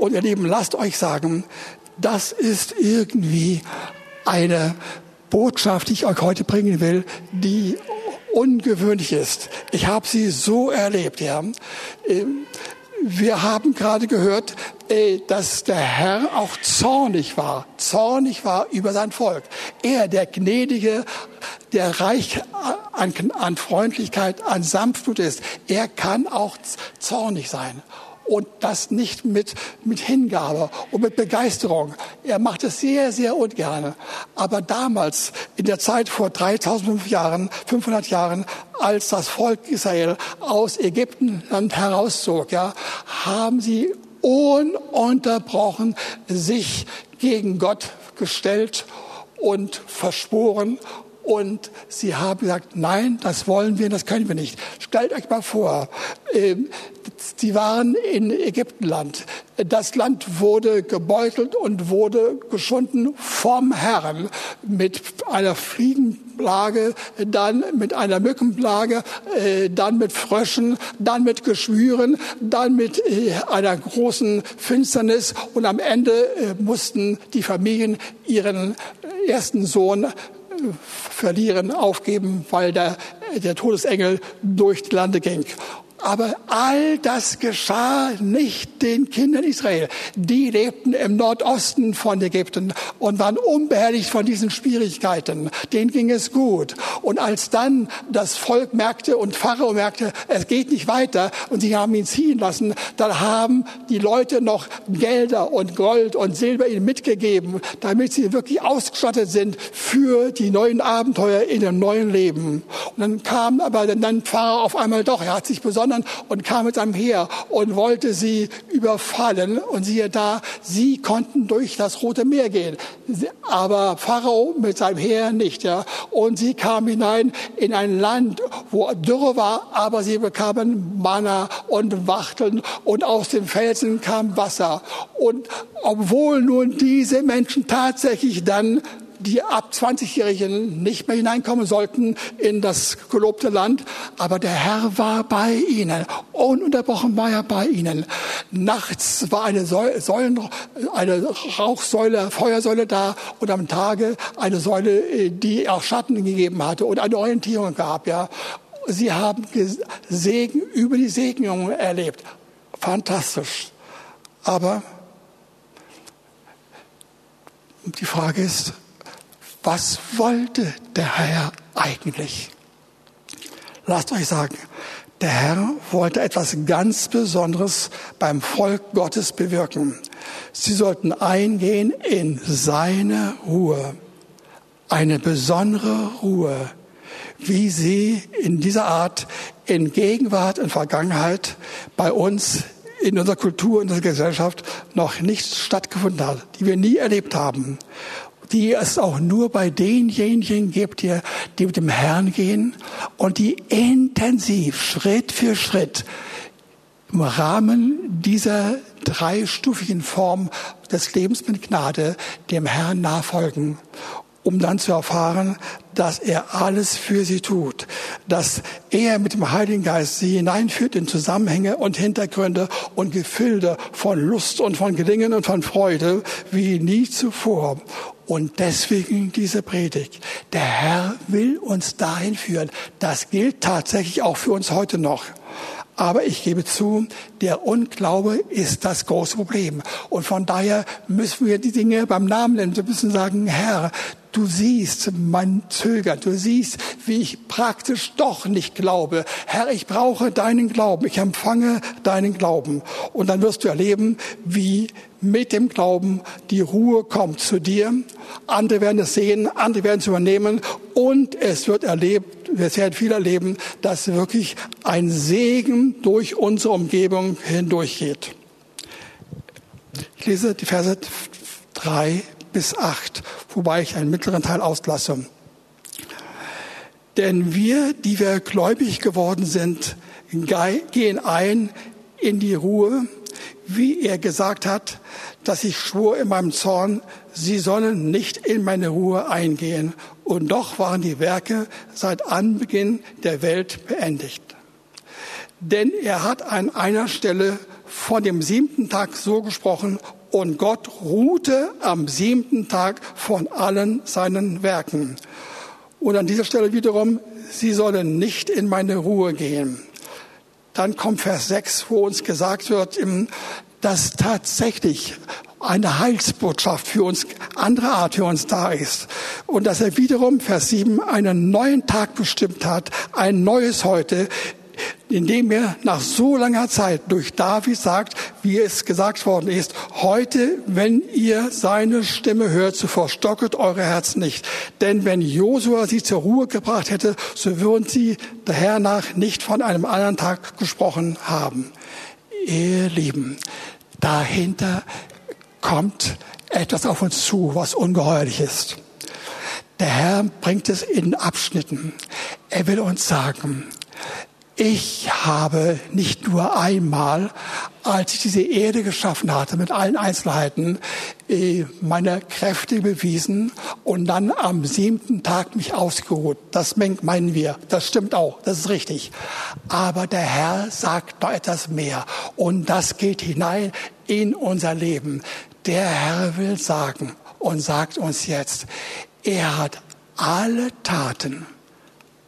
Und ihr Lieben, lasst euch sagen, das ist irgendwie eine Botschaft, die ich euch heute bringen will, die ungewöhnlich ist. Ich habe sie so erlebt, ja. Ähm, wir haben gerade gehört, äh, dass der Herr auch zornig war, zornig war über sein Volk. Er, der gnädige, der reich an, an Freundlichkeit, an Sanftmut ist, er kann auch zornig sein und das nicht mit, mit Hingabe und mit Begeisterung. Er macht es sehr, sehr ungern. Aber damals, in der Zeit vor 3000 Jahren, 500 Jahren, als das Volk Israel aus Ägyptenland herauszog, ja, haben sie ununterbrochen sich gegen Gott gestellt und verschworen und sie haben gesagt, nein, das wollen wir, das können wir nicht. Stellt euch mal vor, ähm, sie waren in Ägyptenland. Das Land wurde gebeutelt und wurde geschunden vom Herrn mit einer Fliegenplage, dann mit einer Mückenplage, äh, dann mit Fröschen, dann mit Geschwüren, dann mit äh, einer großen Finsternis und am Ende äh, mussten die Familien ihren ersten Sohn verlieren, aufgeben, weil der, der Todesengel durch die Lande ging. Aber all das geschah nicht den Kindern Israel. Die lebten im Nordosten von Ägypten und waren unbehelligt von diesen Schwierigkeiten. Denen ging es gut. Und als dann das Volk merkte und Pharao merkte, es geht nicht weiter und sie haben ihn ziehen lassen, dann haben die Leute noch Gelder und Gold und Silber ihnen mitgegeben, damit sie wirklich ausgestattet sind für die neuen Abenteuer in dem neuen Leben. Und dann kam aber dann Pharao auf einmal doch, er hat sich besonders sondern und kam mit einem Heer und wollte sie überfallen. Und siehe da, sie konnten durch das Rote Meer gehen, aber Pharao mit seinem Heer nicht. Ja. Und sie kamen hinein in ein Land, wo Dürre war, aber sie bekamen Manna und Wachteln und aus den Felsen kam Wasser. Und obwohl nun diese Menschen tatsächlich dann die ab 20-Jährigen nicht mehr hineinkommen sollten in das gelobte Land. Aber der Herr war bei ihnen. Ununterbrochen war er bei ihnen. Nachts war eine Säulen, eine Rauchsäule, Feuersäule da und am Tage eine Säule, die auch Schatten gegeben hatte und eine Orientierung gab, ja. Sie haben Segen über die Segnungen erlebt. Fantastisch. Aber die Frage ist, was wollte der Herr eigentlich? Lasst euch sagen, der Herr wollte etwas ganz Besonderes beim Volk Gottes bewirken. Sie sollten eingehen in seine Ruhe. Eine besondere Ruhe, wie sie in dieser Art in Gegenwart und Vergangenheit bei uns in unserer Kultur, in unserer Gesellschaft noch nicht stattgefunden hat, die wir nie erlebt haben, die es auch nur bei denjenigen gibt, die, die mit dem Herrn gehen und die intensiv, Schritt für Schritt im Rahmen dieser dreistufigen Form des Lebens mit Gnade dem Herrn nachfolgen um dann zu erfahren, dass er alles für sie tut, dass er mit dem Heiligen Geist sie hineinführt in Zusammenhänge und Hintergründe und Gefilde von Lust und von Gelingen und von Freude wie nie zuvor. Und deswegen diese Predigt. Der Herr will uns dahin führen. Das gilt tatsächlich auch für uns heute noch. Aber ich gebe zu, der Unglaube ist das große Problem. Und von daher müssen wir die Dinge beim Namen nennen. Wir müssen sagen, Herr, Du siehst mein Zögern, du siehst, wie ich praktisch doch nicht glaube. Herr, ich brauche deinen Glauben, ich empfange deinen Glauben. Und dann wirst du erleben, wie mit dem Glauben die Ruhe kommt zu dir. Andere werden es sehen, andere werden es übernehmen und es wird erlebt, wir werden viel erleben, dass wirklich ein Segen durch unsere Umgebung hindurchgeht. Ich lese die Verse drei bis acht, wobei ich einen mittleren Teil auslasse. Denn wir, die wir gläubig geworden sind, gehen ein in die Ruhe, wie er gesagt hat, dass ich schwor in meinem Zorn, sie sollen nicht in meine Ruhe eingehen. Und doch waren die Werke seit Anbeginn der Welt beendigt. Denn er hat an einer Stelle von dem siebten Tag so gesprochen, und Gott ruhte am siebten Tag von allen seinen Werken. Und an dieser Stelle wiederum, sie sollen nicht in meine Ruhe gehen. Dann kommt Vers 6, wo uns gesagt wird, dass tatsächlich eine Heilsbotschaft für uns, andere Art für uns da ist. Und dass er wiederum, Vers 7, einen neuen Tag bestimmt hat, ein neues Heute, indem er nach so langer Zeit durch David sagt, wie es gesagt worden ist, heute, wenn ihr seine Stimme hört, so verstocket eure Herzen nicht. Denn wenn Josua sie zur Ruhe gebracht hätte, so würden sie hernach nicht von einem anderen Tag gesprochen haben. Ihr Lieben, dahinter kommt etwas auf uns zu, was ungeheuerlich ist. Der Herr bringt es in Abschnitten. Er will uns sagen, ich habe nicht nur einmal, als ich diese Erde geschaffen hatte, mit allen Einzelheiten, äh, meine Kräfte bewiesen und dann am siebten Tag mich ausgeruht. Das meinen wir. Das stimmt auch. Das ist richtig. Aber der Herr sagt noch etwas mehr. Und das geht hinein in unser Leben. Der Herr will sagen und sagt uns jetzt, er hat alle Taten,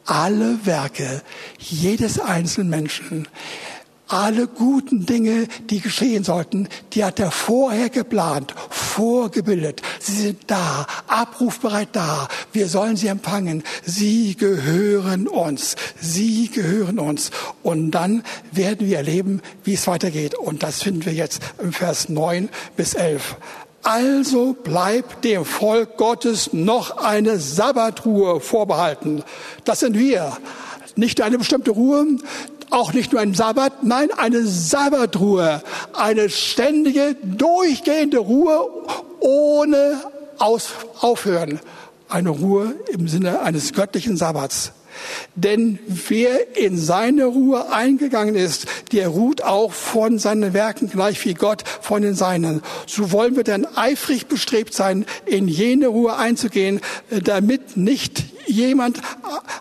alle Werke jedes einzelnen Menschen, alle guten Dinge, die geschehen sollten, die hat er vorher geplant, vorgebildet. Sie sind da, abrufbereit da. Wir sollen sie empfangen. Sie gehören uns. Sie gehören uns. Und dann werden wir erleben, wie es weitergeht. Und das finden wir jetzt im Vers 9 bis 11. Also bleibt dem Volk Gottes noch eine Sabbatruhe vorbehalten. Das sind wir. Nicht eine bestimmte Ruhe, auch nicht nur ein Sabbat, nein, eine Sabbatruhe. Eine ständige, durchgehende Ruhe ohne Aufhören. Eine Ruhe im Sinne eines göttlichen Sabbats. Denn wer in seine Ruhe eingegangen ist, der ruht auch von seinen Werken gleich wie Gott von den Seinen. So wollen wir dann eifrig bestrebt sein, in jene Ruhe einzugehen, damit nicht jemand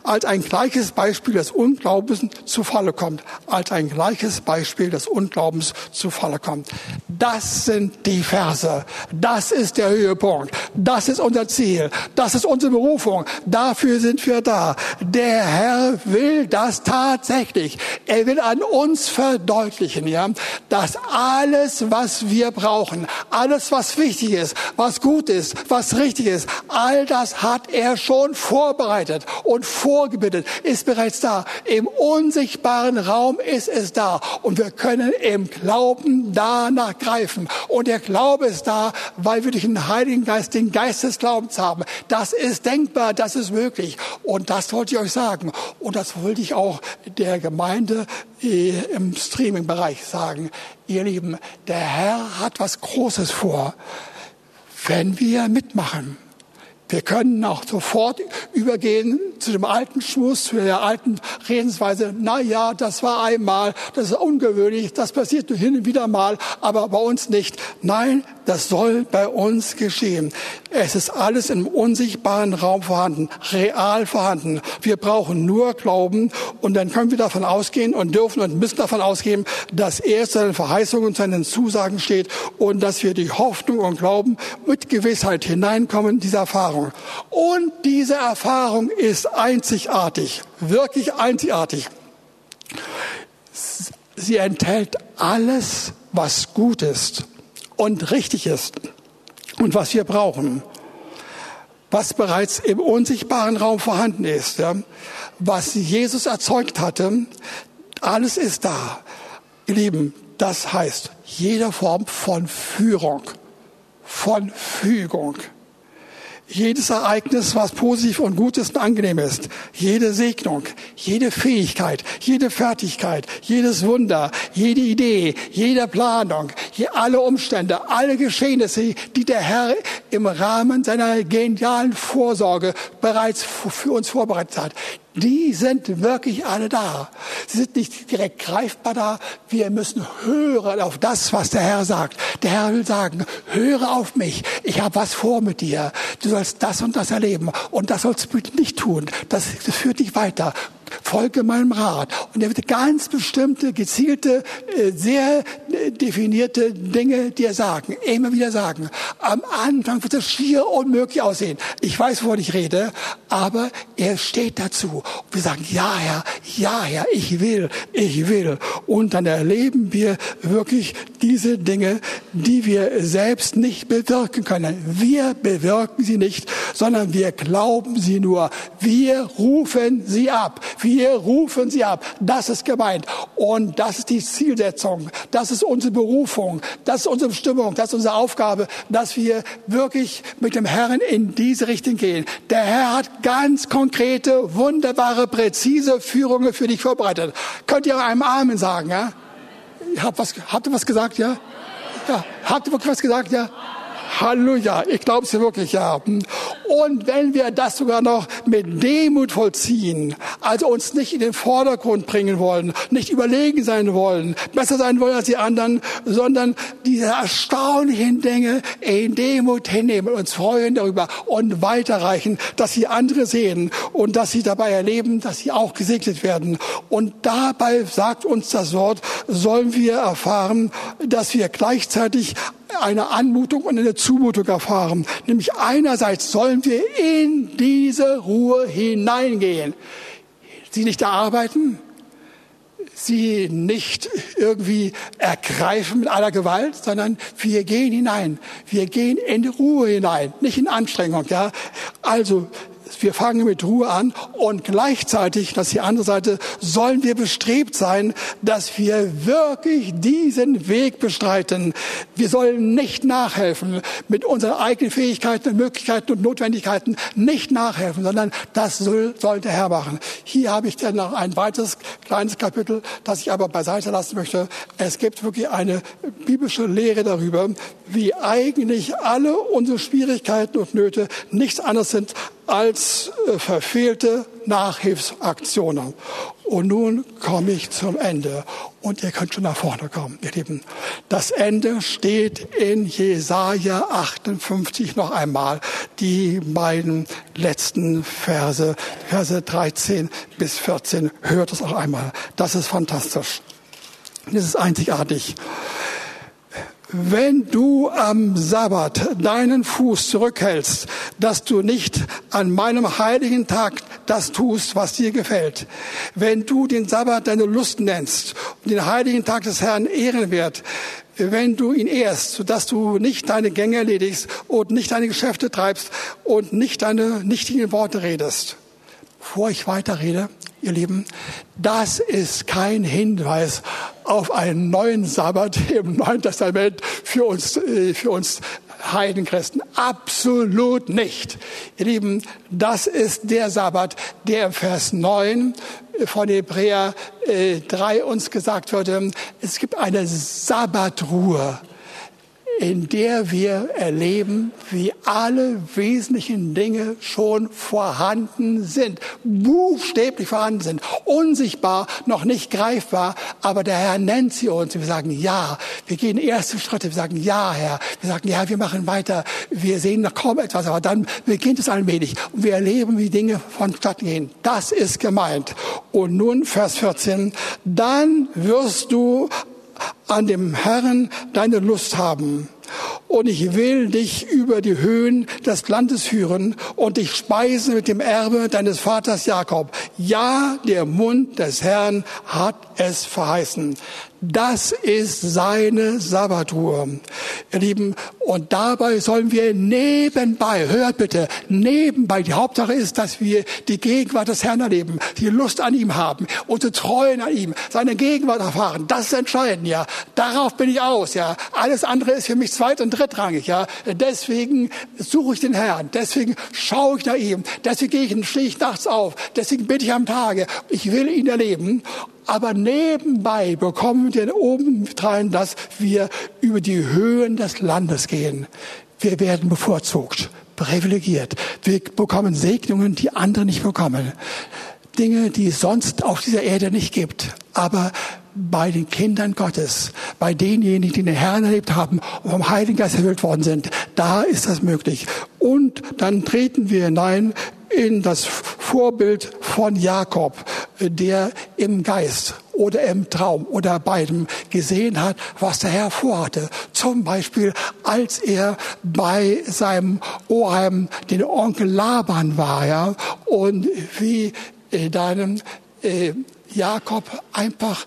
als ein gleiches Beispiel des Unglaubens zu Falle kommt, als ein gleiches Beispiel des Unglaubens zu Falle kommt. Das sind die Verse. Das ist der Höhepunkt. Das ist unser Ziel. Das ist unsere Berufung. Dafür sind wir da. Der Herr will das tatsächlich. Er will an uns verdeutlichen, ja, dass alles, was wir brauchen, alles, was wichtig ist, was gut ist, was richtig ist, all das hat er schon vorbereitet vorbereitet und vorgebildet, ist bereits da. Im unsichtbaren Raum ist es da. Und wir können im Glauben danach greifen. Und der Glaube ist da, weil wir durch den Heiligen Geist den Geist des Glaubens haben. Das ist denkbar, das ist möglich. Und das wollte ich euch sagen. Und das wollte ich auch der Gemeinde äh, im Streaming-Bereich sagen. Ihr Lieben, der Herr hat was Großes vor, wenn wir mitmachen. Wir können auch sofort übergehen zu dem alten Schmuss, zu der alten Redensweise. Na ja, das war einmal, das ist ungewöhnlich, das passiert nur hin und wieder mal, aber bei uns nicht. Nein, das soll bei uns geschehen. Es ist alles im unsichtbaren Raum vorhanden, real vorhanden. Wir brauchen nur Glauben und dann können wir davon ausgehen und dürfen und müssen davon ausgehen, dass er zu seinen Verheißungen und seinen Zusagen steht und dass wir die Hoffnung und Glauben mit Gewissheit hineinkommen, diese Erfahrung. Und diese Erfahrung ist einzigartig, wirklich einzigartig. Sie enthält alles, was gut ist und richtig ist und was wir brauchen, was bereits im unsichtbaren Raum vorhanden ist, ja, was Jesus erzeugt hatte, alles ist da. Ihr Lieben, das heißt jede Form von Führung, von Fügung jedes Ereignis, was positiv und gut ist und angenehm ist, jede Segnung, jede Fähigkeit, jede Fertigkeit, jedes Wunder, jede Idee, jede Planung, alle Umstände, alle Geschehnisse, die der Herr im Rahmen seiner genialen Vorsorge bereits für uns vorbereitet hat, die sind wirklich alle da. Sie sind nicht direkt greifbar da. Wir müssen hören auf das, was der Herr sagt. Der Herr will sagen, höre auf mich. Ich habe was vor mit dir. Du sollst das und das erleben. Und das sollst du nicht tun. Das, das führt dich weiter folge meinem Rat. Und er wird ganz bestimmte, gezielte, äh, sehr äh, definierte Dinge dir sagen, immer wieder sagen. Am Anfang wird es schier unmöglich aussehen. Ich weiß, wovon ich rede, aber er steht dazu. Und wir sagen, ja, Herr, ja, Herr, ich will, ich will. Und dann erleben wir wirklich diese Dinge, die wir selbst nicht bewirken können. Wir bewirken sie nicht, sondern wir glauben sie nur. Wir rufen sie ab. Wir rufen sie ab. Das ist gemeint. Und das ist die Zielsetzung. Das ist unsere Berufung. Das ist unsere Bestimmung. Das ist unsere Aufgabe, dass wir wirklich mit dem Herrn in diese Richtung gehen. Der Herr hat ganz konkrete, wunderbare, präzise Führungen für dich vorbereitet. Könnt ihr einem Amen sagen, ja? Habt, was, habt ihr was gesagt, ja? Ja. Habt ihr wirklich was gesagt, ja? Halleluja, ich glaube es wirklich, ja. Und wenn wir das sogar noch mit Demut vollziehen, also uns nicht in den Vordergrund bringen wollen, nicht überlegen sein wollen, besser sein wollen als die anderen, sondern diese erstaunlichen Dinge in Demut hinnehmen, uns freuen darüber und weiterreichen, dass sie andere sehen und dass sie dabei erleben, dass sie auch gesegnet werden. Und dabei sagt uns das Wort, sollen wir erfahren, dass wir gleichzeitig eine Anmutung und eine Zumutung erfahren. Nämlich einerseits sollen wir in diese Ruhe hineingehen. Sie nicht erarbeiten, sie nicht irgendwie ergreifen mit aller Gewalt, sondern wir gehen hinein. Wir gehen in die Ruhe hinein, nicht in Anstrengung, ja. Also, wir fangen mit Ruhe an und gleichzeitig, das ist die andere Seite, sollen wir bestrebt sein, dass wir wirklich diesen Weg bestreiten. Wir sollen nicht nachhelfen mit unseren eigenen Fähigkeiten, Möglichkeiten und Notwendigkeiten, nicht nachhelfen, sondern das soll, soll der Herr machen. Hier habe ich dann noch ein weiteres kleines Kapitel, das ich aber beiseite lassen möchte. Es gibt wirklich eine biblische Lehre darüber, wie eigentlich alle unsere Schwierigkeiten und Nöte nichts anderes sind als äh, verfehlte Nachhilfsaktionen. Und nun komme ich zum Ende. Und ihr könnt schon nach vorne kommen, ihr Lieben. Das Ende steht in Jesaja 58 noch einmal. Die beiden letzten Verse, Verse 13 bis 14. Hört es auch einmal. Das ist fantastisch. Das ist einzigartig. Wenn du am Sabbat deinen Fuß zurückhältst, dass du nicht an meinem heiligen Tag das tust, was dir gefällt. Wenn du den Sabbat deine Lust nennst und den heiligen Tag des Herrn ehren wird, wenn du ihn ehrst, sodass du nicht deine Gänge erledigst und nicht deine Geschäfte treibst und nicht deine nichtigen Worte redest. Bevor ich weiterrede, ihr Lieben, das ist kein Hinweis auf einen neuen Sabbat im Neuen Testament für uns, äh, für uns Heidenchristen. Absolut nicht. Ihr Lieben, das ist der Sabbat, der im Vers 9 von Hebräer 3 äh, uns gesagt wurde. Es gibt eine Sabbatruhe in der wir erleben, wie alle wesentlichen Dinge schon vorhanden sind, buchstäblich vorhanden sind, unsichtbar, noch nicht greifbar, aber der Herr nennt sie uns. Wir sagen ja, wir gehen erste Schritte, wir sagen ja, Herr, wir sagen ja, wir machen weiter, wir sehen noch kaum etwas, aber dann beginnt es allmählich und wir erleben, wie Dinge vonstatten gehen. Das ist gemeint. Und nun Vers 14, dann wirst du an dem Herrn deine Lust haben. Und ich will dich über die Höhen des Landes führen und dich speisen mit dem Erbe deines Vaters Jakob. Ja, der Mund des Herrn hat es verheißen. Das ist seine Sabbatruhe. Ihr Lieben, und dabei sollen wir nebenbei, hört bitte, nebenbei, die Hauptsache ist, dass wir die Gegenwart des Herrn erleben, die Lust an ihm haben, unsere Treuen an ihm, seine Gegenwart erfahren. Das ist entscheidend, ja. Darauf bin ich aus, ja. Alles andere ist für mich zweit- und drittrangig, ja. Deswegen suche ich den Herrn, deswegen schaue ich nach ihm, deswegen gehe ich, stehe ich nachts auf, deswegen bitte ich am Tage. Ich will ihn erleben aber nebenbei bekommen wir obendrein, dass wir über die Höhen des Landes gehen. Wir werden bevorzugt, privilegiert. Wir bekommen Segnungen, die andere nicht bekommen. Dinge, die es sonst auf dieser Erde nicht gibt. Aber bei den Kindern Gottes, bei denjenigen, die den Herrn erlebt haben und vom Heiligen Geist erfüllt worden sind, da ist das möglich. Und dann treten wir hinein in das Vorbild von Jakob, der im Geist oder im Traum oder beidem gesehen hat, was der Herr vorhatte. Zum Beispiel, als er bei seinem Oheim, den Onkel Laban war, ja, und wie äh, deinem äh, Jakob einfach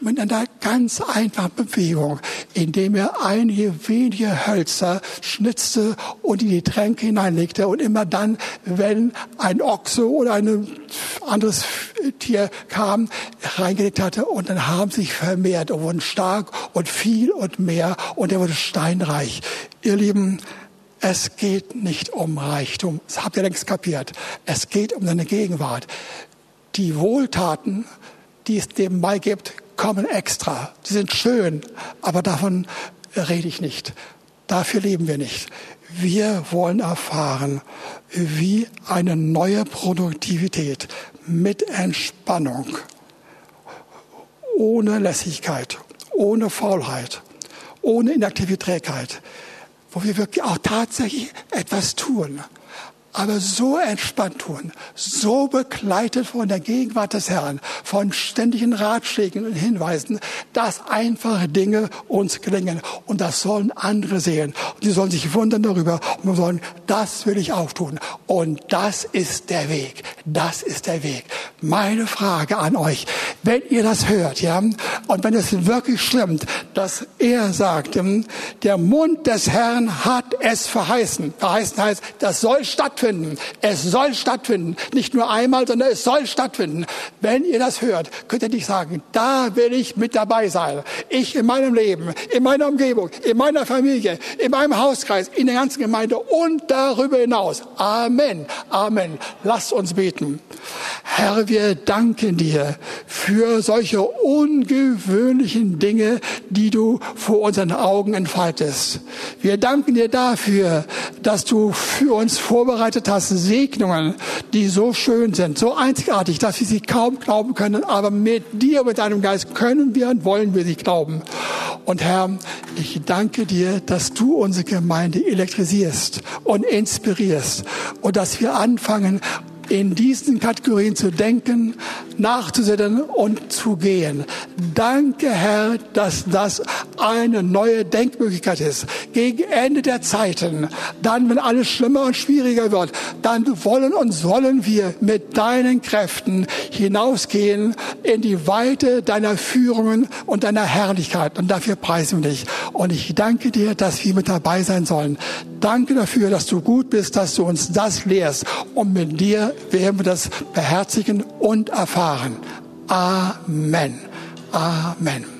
mit einer ganz einfachen Bewegung, indem er einige wenige Hölzer schnitzte und in die Tränke hineinlegte und immer dann, wenn ein Ochse oder ein anderes Tier kam, reingelegt hatte und dann haben sich vermehrt und wurden stark und viel und mehr und er wurde steinreich. Ihr Lieben, es geht nicht um Reichtum. Das habt ihr längst kapiert. Es geht um seine Gegenwart. Die Wohltaten, die es nebenbei gibt, kommen extra. Die sind schön, aber davon rede ich nicht. Dafür leben wir nicht. Wir wollen erfahren, wie eine neue Produktivität mit Entspannung, ohne Lässigkeit, ohne Faulheit, ohne Inaktivität, wo wir wirklich auch tatsächlich etwas tun, aber so entspannt tun, so begleitet von der Gegenwart des Herrn, von ständigen Ratschlägen und Hinweisen, dass einfache Dinge uns gelingen. Und das sollen andere sehen. Und sie sollen sich wundern darüber und wir sollen, das will ich auch tun. Und das ist der Weg. Das ist der Weg. Meine Frage an euch, wenn ihr das hört, ja, und wenn es wirklich stimmt, dass er sagt, der Mund des Herrn hat es verheißen. Verheißen heißt, das soll stattfinden stattfinden. Es soll stattfinden. Nicht nur einmal, sondern es soll stattfinden. Wenn ihr das hört, könnt ihr nicht sagen, da will ich mit dabei sein. Ich in meinem Leben, in meiner Umgebung, in meiner Familie, in meinem Hauskreis, in der ganzen Gemeinde und darüber hinaus. Amen. Amen. Lasst uns beten. Herr, wir danken dir für solche ungewöhnlichen Dinge, die du vor unseren Augen entfaltest. Wir danken dir dafür, dass du für uns vorbereitet vorbereitet hast, Segnungen, die so schön sind, so einzigartig, dass wir sie kaum glauben können, aber mit dir, mit deinem Geist können wir und wollen wir sie glauben. Und Herr, ich danke dir, dass du unsere Gemeinde elektrisierst und inspirierst und dass wir anfangen, in diesen Kategorien zu denken, nachzusinnen und zu gehen. Danke, Herr, dass das eine neue Denkmöglichkeit ist. Gegen Ende der Zeiten, dann, wenn alles schlimmer und schwieriger wird, dann wollen und sollen wir mit deinen Kräften hinausgehen in die Weite deiner Führungen und deiner Herrlichkeit. Und dafür preisen wir dich. Und ich danke dir, dass wir mit dabei sein sollen. Danke dafür, dass du gut bist, dass du uns das lehrst. Und mit dir werden wir das beherzigen und erfahren. Amen. Amen.